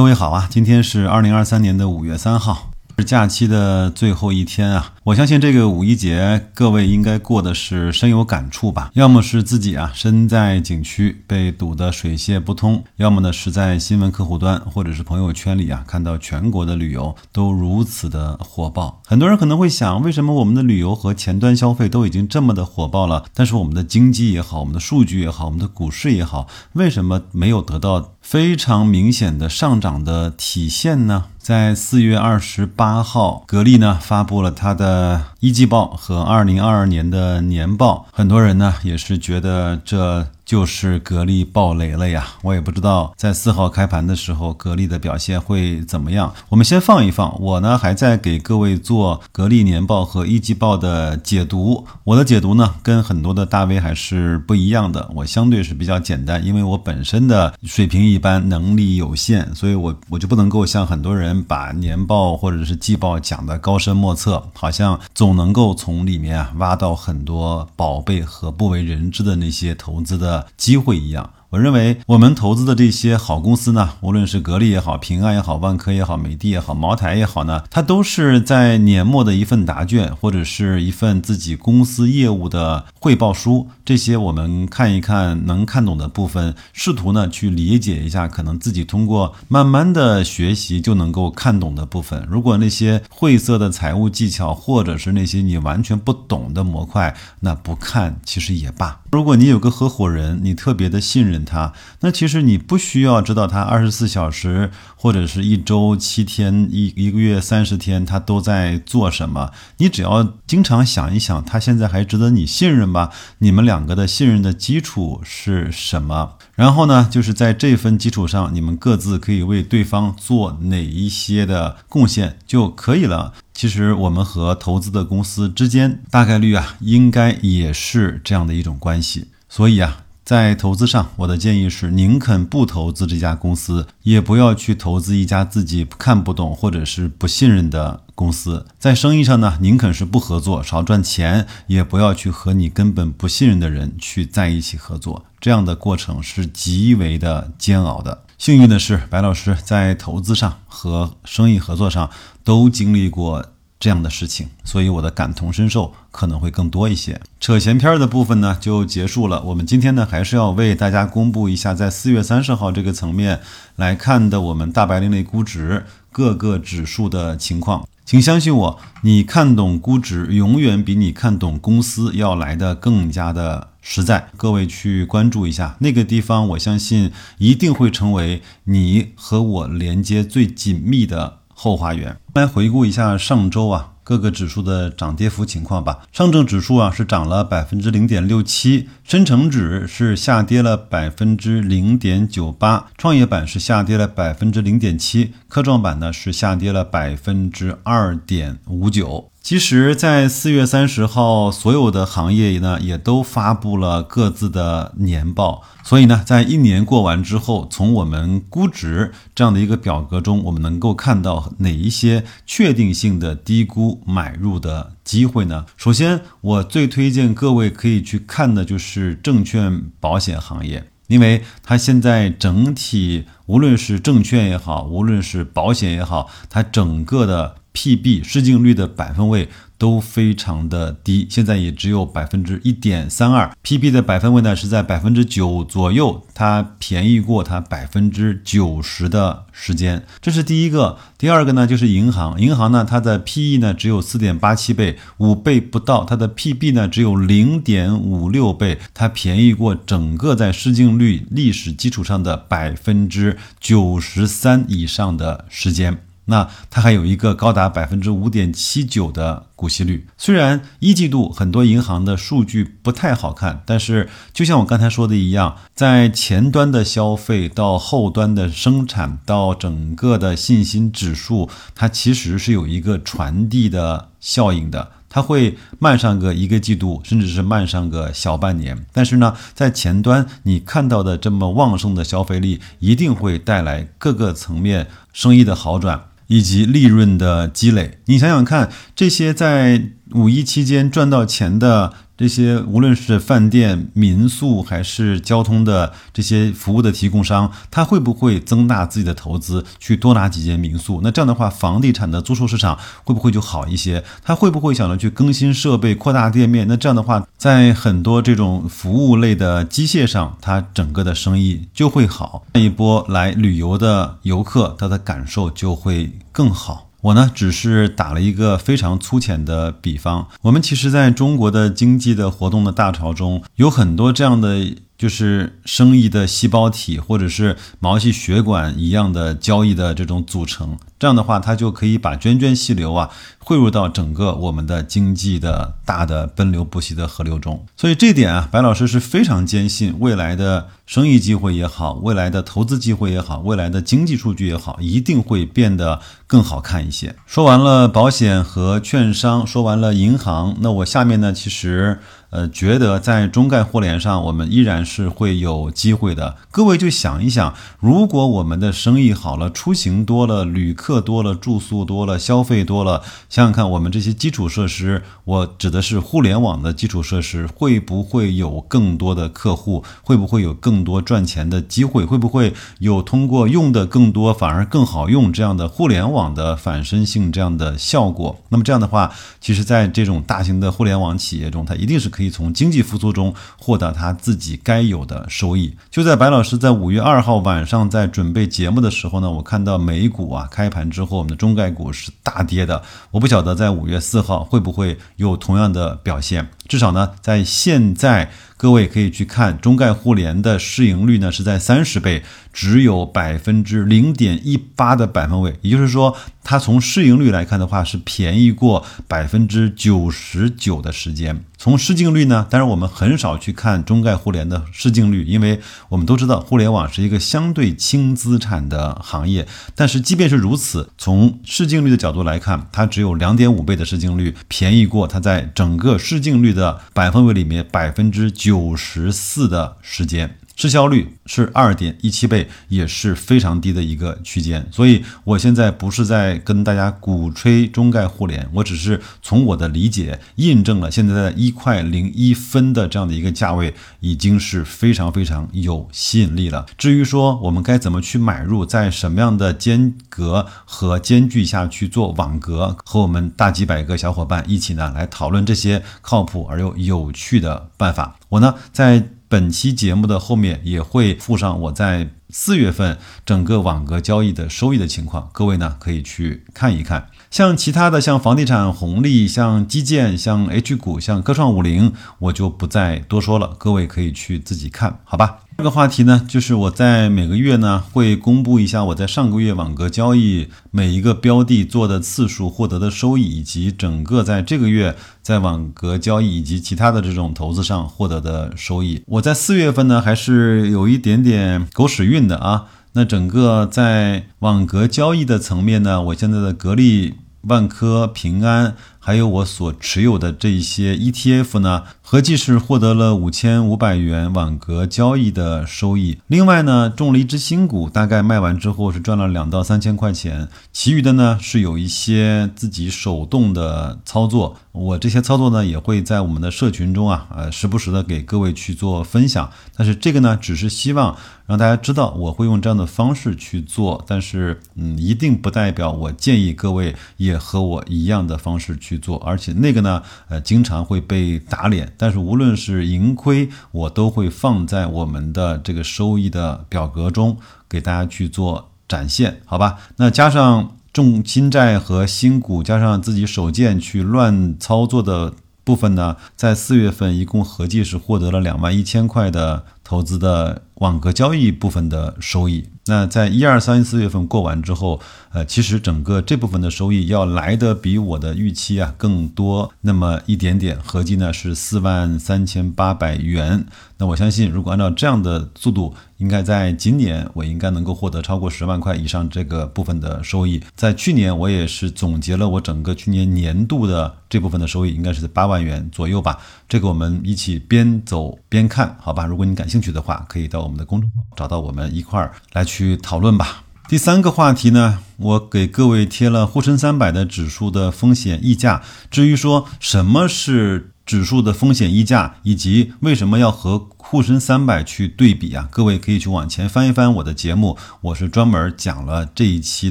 各位好啊，今天是二零二三年的五月三号。是假期的最后一天啊，我相信这个五一节各位应该过的是深有感触吧？要么是自己啊身在景区被堵得水泄不通，要么呢是在新闻客户端或者是朋友圈里啊看到全国的旅游都如此的火爆。很多人可能会想，为什么我们的旅游和前端消费都已经这么的火爆了，但是我们的经济也好，我们的数据也好，我们的股市也好，为什么没有得到非常明显的上涨的体现呢？在四月二十八号，格力呢发布了它的一季报和二零二二年的年报，很多人呢也是觉得这。就是格力爆雷了呀！我也不知道在四号开盘的时候，格力的表现会怎么样。我们先放一放，我呢还在给各位做格力年报和一季报的解读。我的解读呢跟很多的大 V 还是不一样的，我相对是比较简单，因为我本身的水平一般，能力有限，所以我我就不能够像很多人把年报或者是季报讲的高深莫测，好像总能够从里面啊挖到很多宝贝和不为人知的那些投资的。机会一样。我认为我们投资的这些好公司呢，无论是格力也好，平安也好，万科也好，美的也好，茅台也好呢，它都是在年末的一份答卷或者是一份自己公司业务的汇报书。这些我们看一看能看懂的部分，试图呢去理解一下，可能自己通过慢慢的学习就能够看懂的部分。如果那些晦涩的财务技巧，或者是那些你完全不懂的模块，那不看其实也罢。如果你有个合伙人，你特别的信任。他那其实你不需要知道他二十四小时或者是一周七天一一个月三十天他都在做什么，你只要经常想一想，他现在还值得你信任吗？你们两个的信任的基础是什么？然后呢，就是在这份基础上，你们各自可以为对方做哪一些的贡献就可以了。其实我们和投资的公司之间大概率啊，应该也是这样的一种关系。所以啊。在投资上，我的建议是，宁肯不投资这家公司，也不要去投资一家自己看不懂或者是不信任的公司。在生意上呢，宁肯是不合作，少赚钱，也不要去和你根本不信任的人去在一起合作。这样的过程是极为的煎熬的。幸运的是，白老师在投资上和生意合作上都经历过。这样的事情，所以我的感同身受可能会更多一些。扯闲篇的部分呢就结束了。我们今天呢还是要为大家公布一下，在四月三十号这个层面来看的我们大白领类估值各个指数的情况。请相信我，你看懂估值永远比你看懂公司要来的更加的实在。各位去关注一下那个地方，我相信一定会成为你和我连接最紧密的。后花园，来回顾一下上周啊各个指数的涨跌幅情况吧。上证指数啊是涨了百分之零点六七，深成指是下跌了百分之零点九八，创业板是下跌了百分之零点七，科创板呢是下跌了百分之二点五九。其实，在四月三十号，所有的行业呢也都发布了各自的年报。所以呢，在一年过完之后，从我们估值这样的一个表格中，我们能够看到哪一些确定性的低估买入的机会呢？首先，我最推荐各位可以去看的就是证券保险行业，因为它现在整体，无论是证券也好，无论是保险也好，它整个的。P/B 市净率的百分位都非常的低，现在也只有百分之一点三二。P/B 的百分位呢是在百分之九左右，它便宜过它百分之九十的时间，这是第一个。第二个呢就是银行，银行呢它的 P/E 呢只有四点八七倍，五倍不到，它的 P/B 呢只有零点五六倍，它便宜过整个在市净率历史基础上的百分之九十三以上的时间。那它还有一个高达百分之五点七九的股息率。虽然一季度很多银行的数据不太好看，但是就像我刚才说的一样，在前端的消费到后端的生产到整个的信心指数，它其实是有一个传递的效应的。它会慢上个一个季度，甚至是慢上个小半年。但是呢，在前端你看到的这么旺盛的消费力，一定会带来各个层面生意的好转。以及利润的积累，你想想看，这些在五一期间赚到钱的这些无论是饭店、民宿还是交通的这些服务的提供商，他会不会增大自己的投资，去多拿几间民宿？那这样的话，房地产的租售市场会不会就好一些？他会不会想着去更新设备、扩大店面？那这样的话，在很多这种服务类的机械上，它整个的生意就会好。那一波来旅游的游客，他的感受就会更好。我呢，只是打了一个非常粗浅的比方。我们其实在中国的经济的活动的大潮中，有很多这样的。就是生意的细胞体，或者是毛细血管一样的交易的这种组成，这样的话，它就可以把涓涓细流啊汇入到整个我们的经济的大的奔流不息的河流中。所以这点啊，白老师是非常坚信，未来的生意机会也好，未来的投资机会也好，未来的经济数据也好，一定会变得更好看一些。说完了保险和券商，说完了银行，那我下面呢，其实。呃，觉得在中概互联上，我们依然是会有机会的。各位就想一想，如果我们的生意好了，出行多了，旅客多了，住宿多了，消费多了，想想看，我们这些基础设施，我指的是互联网的基础设施，会不会有更多的客户？会不会有更多赚钱的机会？会不会有通过用的更多反而更好用这样的互联网的反身性这样的效果？那么这样的话，其实在这种大型的互联网企业中，它一定是可。可以从经济复苏中获得他自己该有的收益。就在白老师在五月二号晚上在准备节目的时候呢，我看到美股啊开盘之后，我们的中概股是大跌的。我不晓得在五月四号会不会有同样的表现。至少呢，在现在，各位可以去看中概互联的市盈率呢是在三十倍，只有百分之零点一八的百分位，也就是说，它从市盈率来看的话是便宜过百分之九十九的时间。从市净率呢，当然我们很少去看中概互联的市净率，因为我们都知道互联网是一个相对轻资产的行业。但是即便是如此，从市净率的角度来看，它只有两点五倍的市净率，便宜过它在整个市净率的。百分位里面百分之九十四的时间。市销率是二点一七倍，也是非常低的一个区间。所以，我现在不是在跟大家鼓吹中概互联，我只是从我的理解印证了现在的一块零一分的这样的一个价位，已经是非常非常有吸引力了。至于说我们该怎么去买入，在什么样的间隔和间距下去做网格，和我们大几百个小伙伴一起呢来讨论这些靠谱而又有趣的办法。我呢在。本期节目的后面也会附上我在四月份整个网格交易的收益的情况，各位呢可以去看一看。像其他的，像房地产红利、像基建、像 H 股、像科创五零，我就不再多说了，各位可以去自己看，好吧？这个话题呢，就是我在每个月呢会公布一下我在上个月网格交易每一个标的做的次数、获得的收益，以及整个在这个月在网格交易以及其他的这种投资上获得的收益。我在四月份呢还是有一点点狗屎运的啊。那整个在网格交易的层面呢，我现在的格力、万科、平安。还有我所持有的这一些 ETF 呢，合计是获得了五千五百元网格交易的收益。另外呢，中了一只新股，大概卖完之后是赚了两到三千块钱。其余的呢是有一些自己手动的操作，我这些操作呢也会在我们的社群中啊，呃，时不时的给各位去做分享。但是这个呢，只是希望让大家知道我会用这样的方式去做，但是嗯，一定不代表我建议各位也和我一样的方式去。做，而且那个呢，呃，经常会被打脸。但是无论是盈亏，我都会放在我们的这个收益的表格中给大家去做展现，好吧？那加上重新债和新股，加上自己手贱去乱操作的部分呢，在四月份一共合计是获得了两万一千块的投资的网格交易部分的收益。那在一二三四月份过完之后，呃，其实整个这部分的收益要来的比我的预期啊更多那么一点点，合计呢是四万三千八百元。那我相信，如果按照这样的速度，应该在今年我应该能够获得超过十万块以上这个部分的收益。在去年我也是总结了我整个去年年度的这部分的收益，应该是在八万元左右吧。这个我们一起边走边看，好吧？如果你感兴趣的话，可以到我我们的公众号找到我们一块儿来。去讨论吧。第三个话题呢，我给各位贴了沪深三百的指数的风险溢价。至于说什么是指数的风险溢价，以及为什么要和沪深三百去对比啊？各位可以去往前翻一翻我的节目，我是专门讲了这一期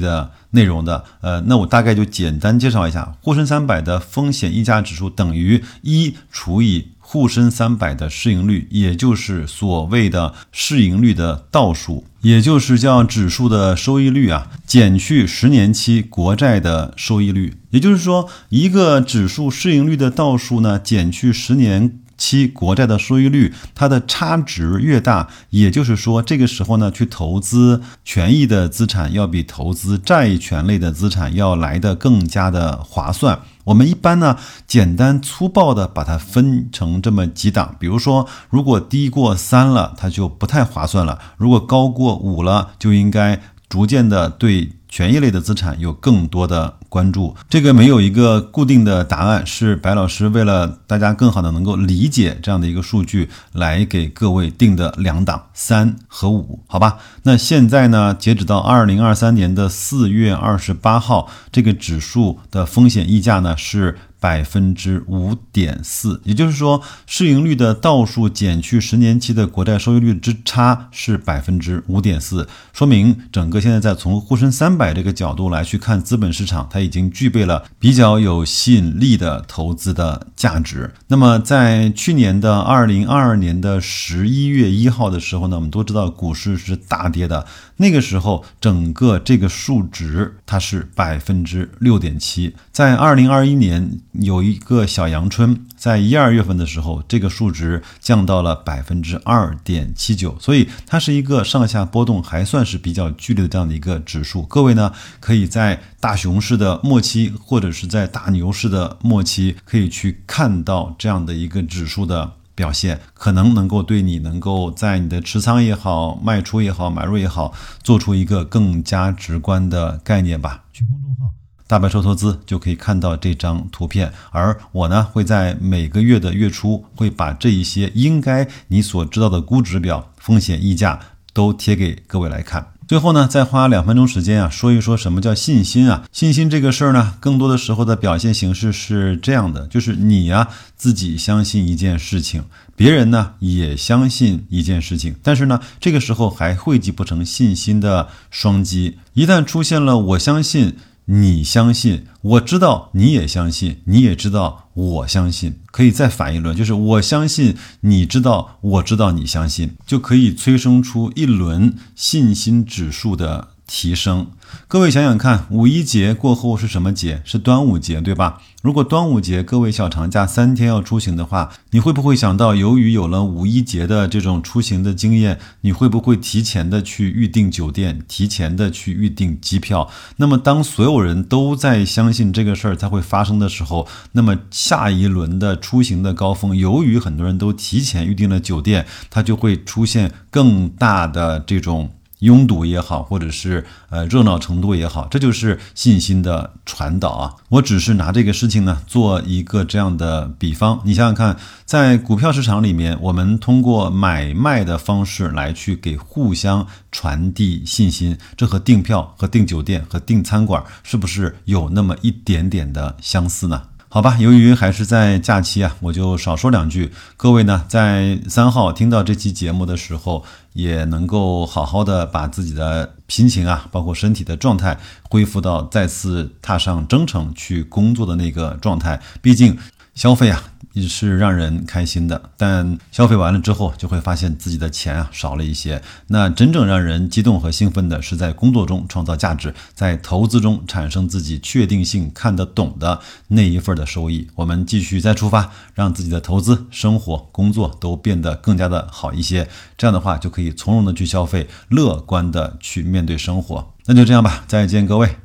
的内容的。呃，那我大概就简单介绍一下，沪深三百的风险溢价指数等于一除以。沪深三百的市盈率，也就是所谓的市盈率的倒数，也就是叫指数的收益率啊，减去十年期国债的收益率，也就是说，一个指数市盈率的倒数呢，减去十年。期国债的收益率，它的差值越大，也就是说，这个时候呢，去投资权益的资产要比投资债权类的资产要来的更加的划算。我们一般呢，简单粗暴的把它分成这么几档，比如说，如果低过三了，它就不太划算了；如果高过五了，就应该逐渐的对。权益类的资产有更多的关注，这个没有一个固定的答案，是白老师为了大家更好的能够理解这样的一个数据来给各位定的两档三和五，好吧？那现在呢，截止到二零二三年的四月二十八号，这个指数的风险溢价呢是。百分之五点四，也就是说，市盈率的倒数减去十年期的国债收益率之差是百分之五点四，说明整个现在在从沪深三百这个角度来去看资本市场，它已经具备了比较有吸引力的投资的价值。那么，在去年的二零二二年的十一月一号的时候呢，我们都知道股市是大跌的，那个时候整个这个数值它是百分之六点七，在二零二一年。有一个小阳春，在一二月份的时候，这个数值降到了百分之二点七九，所以它是一个上下波动还算是比较剧烈的这样的一个指数。各位呢，可以在大熊市的末期，或者是在大牛市的末期，可以去看到这样的一个指数的表现，可能能够对你能够在你的持仓也好、卖出也好、买入也好，做出一个更加直观的概念吧。去公众号。大白说投资就可以看到这张图片，而我呢会在每个月的月初会把这一些应该你所知道的估值表、风险溢价都贴给各位来看。最后呢，再花两分钟时间啊，说一说什么叫信心啊？信心这个事儿呢，更多的时候的表现形式是这样的，就是你呀自己相信一件事情，别人呢也相信一件事情，但是呢，这个时候还汇集不成信心的双击。一旦出现了我相信。你相信，我知道你也相信，你也知道我相信，可以再反一轮，就是我相信，你知道，我知道你相信，就可以催生出一轮信心指数的。提升，各位想想看，五一节过后是什么节？是端午节，对吧？如果端午节各位小长假三天要出行的话，你会不会想到，由于有了五一节的这种出行的经验，你会不会提前的去预订酒店，提前的去预订机票？那么当所有人都在相信这个事儿才会发生的时候，那么下一轮的出行的高峰，由于很多人都提前预订了酒店，它就会出现更大的这种。拥堵也好，或者是呃热闹程度也好，这就是信心的传导啊！我只是拿这个事情呢做一个这样的比方，你想想看，在股票市场里面，我们通过买卖的方式来去给互相传递信心，这和订票、和订酒店、和订餐馆是不是有那么一点点的相似呢？好吧，由于还是在假期啊，我就少说两句。各位呢，在三号听到这期节目的时候，也能够好好的把自己的心情啊，包括身体的状态，恢复到再次踏上征程去工作的那个状态。毕竟，消费啊。也是让人开心的，但消费完了之后，就会发现自己的钱啊少了一些。那真正让人激动和兴奋的是在工作中创造价值，在投资中产生自己确定性看得懂的那一份的收益。我们继续再出发，让自己的投资、生活、工作都变得更加的好一些。这样的话，就可以从容的去消费，乐观的去面对生活。那就这样吧，再见，各位。